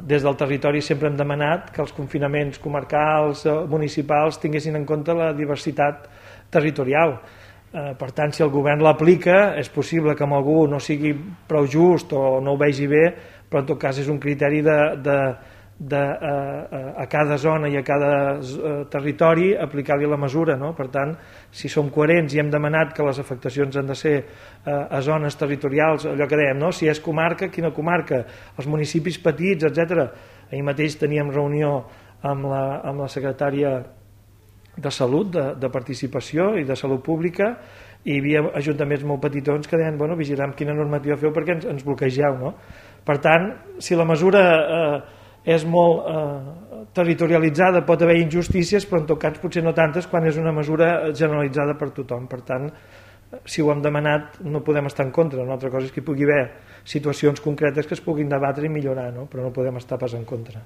Des del territori sempre hem demanat que els confinaments comarcals, eh, municipals, tinguessin en compte la diversitat territorial. Eh, per tant, si el govern l'aplica, és possible que amb algú no sigui prou just o no ho vegi bé, però en tot cas és un criteri de, de, de, a, a cada zona i a cada uh, territori aplicar-li la mesura. No? Per tant, si som coherents i hem demanat que les afectacions han de ser uh, a zones territorials, allò que dèiem, no? si és comarca, quina comarca, els municipis petits, etc. Ahir mateix teníem reunió amb la, amb la secretària de Salut, de, de Participació i de Salut Pública, i hi havia ajuntaments molt petitons que deien, bueno, vigilem quina normativa feu perquè ens, ens bloquegeu. No? Per tant, si la mesura... Eh, és molt eh, territorialitzada, pot haver injustícies, però en tot cas potser no tantes quan és una mesura generalitzada per tothom. Per tant, si ho hem demanat no podem estar en contra. Una altra cosa és que hi pugui haver situacions concretes que es puguin debatre i millorar, no? però no podem estar pas en contra.